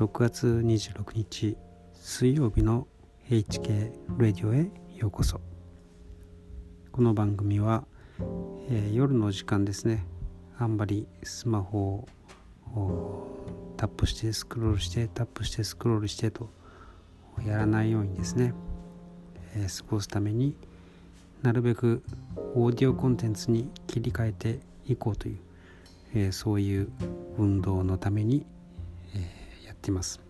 6月26日水曜日の HK ラディオへようこそ。この番組は、えー、夜の時間ですね。あんまりスマホをタップしてスクロールしてタップしてスクロールしてとやらないようにですね、えー、過ごすためになるべくオーディオコンテンツに切り替えていこうという、えー、そういう運動のために、っています。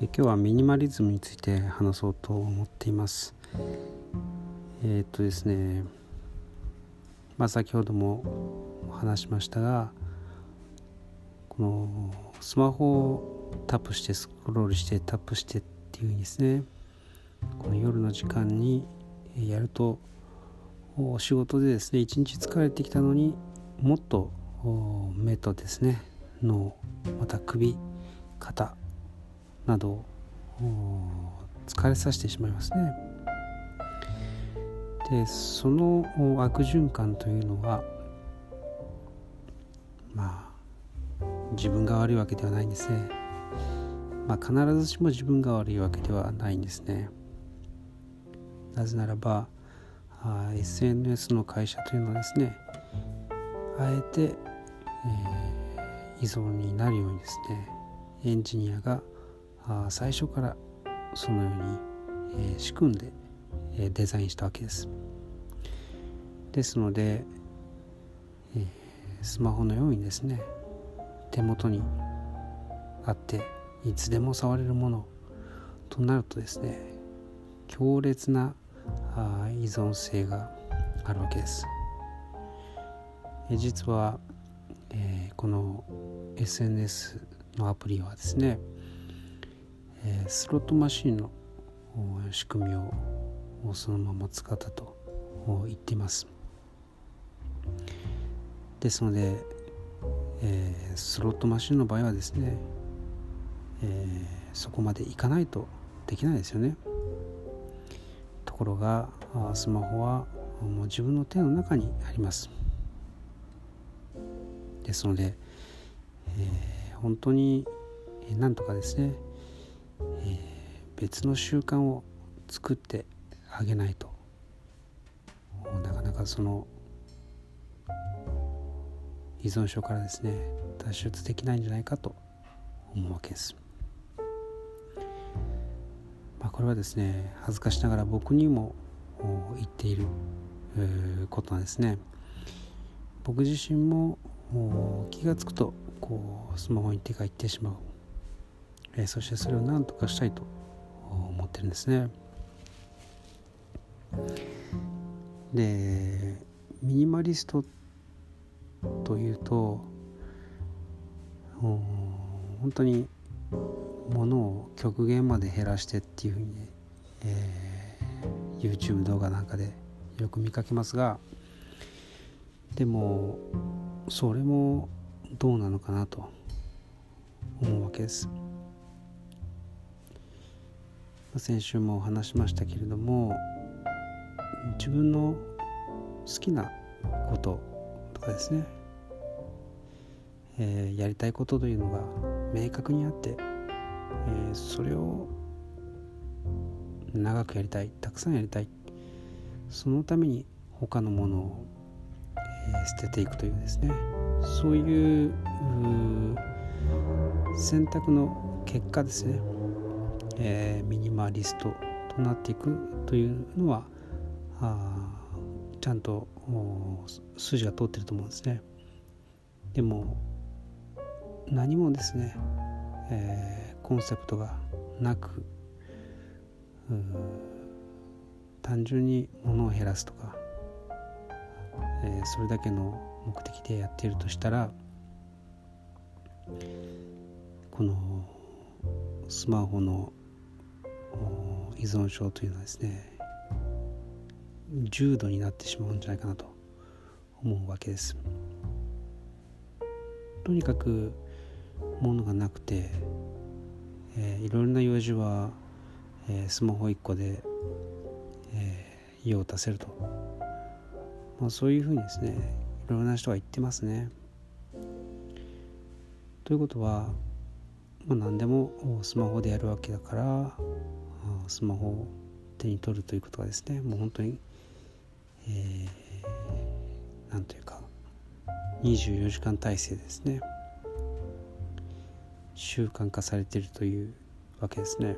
今日はミニマリズムについて話そうと思っています。えー、っとですねまあ先ほども話しましたがこのスマホをタップしてスクロールしてタップしてっていうふうにですねこの夜の時間にやるとお仕事でですね一日疲れてきたのにもっと目とですね脳また首肩など疲れさせてしまいますね。でその悪循環というのはまあ自分が悪いわけではないんですね。まあ、必ずしも自分が悪いわけではないんですね。なぜならばあ SNS の会社というのはですねあえて、えー、依存になるようにですねエンジニアがあ最初からそのように、えー、仕組んで、えー、デザインしたわけですですので、えー、スマホのようにですね手元にあっていつでも触れるものとなるとですね強烈な依存性があるわけです、え実は、えー、この SNS のアプリはですねえ、スロットマシンの仕組みをそのまま使ったと言っています。ですので、えー、スロットマシンの場合はですね、えー、そこまでいかないとできないですよね。ところがスマホはもう自分の手の中にあります。ですので、えー、本当になんとかですねえ、別の習慣を作ってあげないと。なかなかその依存症からですね脱出できないんじゃないかと思うわけです。まあ、これはですね恥ずかしながら僕にも言っていることなんですね。僕自身も気が付くとこうスマホに手がいってしまうえー、そしてそれを何とかしたいと思ってるんですね。でミニマリストってというと本当に物を極限まで減らしてっていうふうに、えー、YouTube 動画なんかでよく見かけますがでもそれもどうなのかなと思うわけです。先週も話しましたけれども自分の好きなことかですね、えー、やりたいことというのが明確にあって、えー、それを長くやりたいたくさんやりたい。そのために他のものを、え、捨てていくというですね。そういう選択の結果ですね。えー、ミニマリストとなっていくというのはあちゃんと筋が通ってると思うんですね。でも何もですね、えー、コンセプトがなく単純に物を減らすとか、えー、それだけの目的でやっているとしたらこのスマホの依存症というのはですね重度になってしまうんじゃないかなと思うわけですとにかくものがなくて、えー、いろいろな用事は、えー、スマホ1個で、えー、用を足せると、まあ、そういうふうにですねいろいろな人が言ってますね。ということは、まあ、何でもスマホでやるわけだからスマホを手に取るということがですねもう本当に、えー、なんというか24時間体制ですね習慣化されているというわけですね。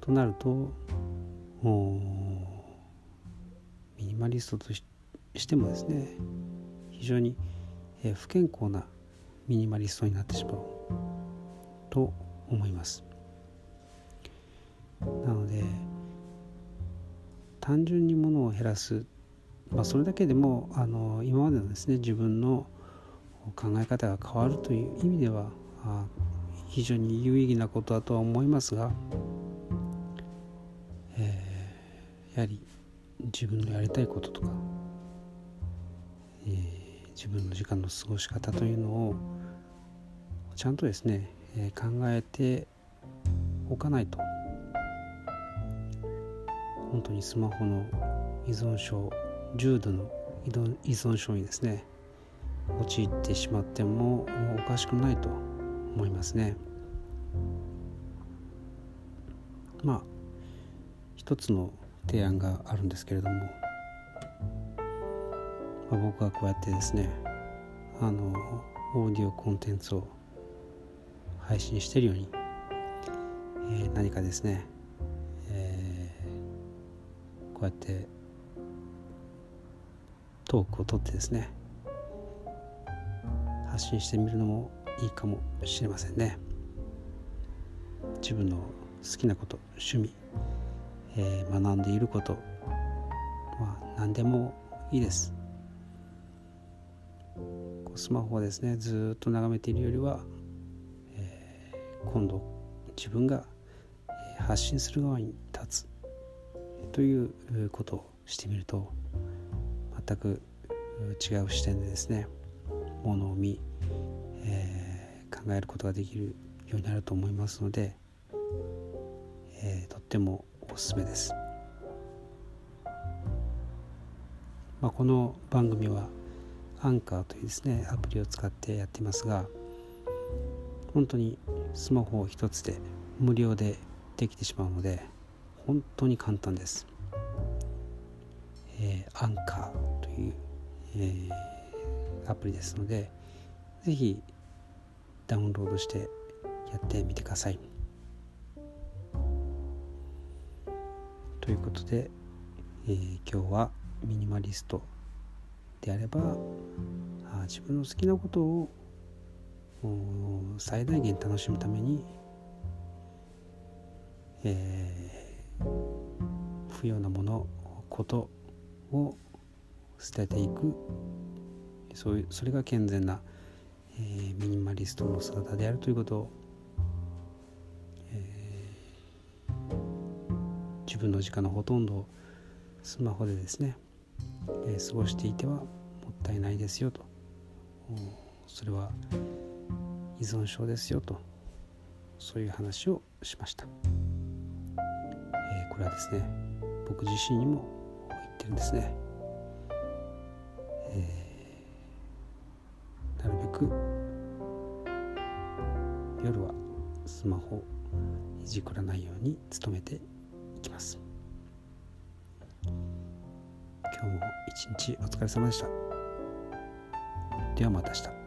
となるとミニマリストとしてもですね非常に、え不健康なミニマリストになってしまうと思いますなので単純にものを減らす、まあ、それだけでもあの今までのですね自分の考え方が変わるという意味では非常に有意義なことだとは思いますが、えー、やはり自分のやりたいこととか、えー自分の時間の過ごし方というのをちゃんとですね、え考えておかないと本当にスマホの依存症重度の依存症にですね陥ってしまってもおかしくないと思いますね。まあ一つの提案があるんですけれどもまあ、僕はこうやってですねあのオーディオコンテンツを配信しているように、えー、何かですね、こうやってトークを取ってですね発信してみるのもいいかもしれませんね。自分の好きなこと趣味、えー、学んでいることまあ何でもいいです。スマホをですねずっと眺めているよりは、えー、今度自分が発信する側に立つ。ということをしてみると全く違う視点でですねものを見、えー、考えることができるようになると思いますので、えー、とってもおすすめです。まあ、この番組はアンカーというですねアプリを使ってやってますが本当にスマホを一つで無料でできてしまうので本当に簡単です、えー、アンカーという、えー、アプリですのでぜひダウンロードしてやってみてください。ということで、えー、今日はミニマリストであればあ自分の好きなことを最大限楽しむために、えー、不要なものことを捨てていく。そういうそれが健全な、えー、ミニマリストの姿であるということを、えー、自分の時間のほとんどをスマホでですねえー、過ごしていてはもったいないですよと。それは依存症ですよと。そういう話をしました、れはですね僕自身にも言ってるんですね、えー、なるべく夜はスマホいじくらないように努めていきます今日も一日お疲れ様でした。ではまた明日。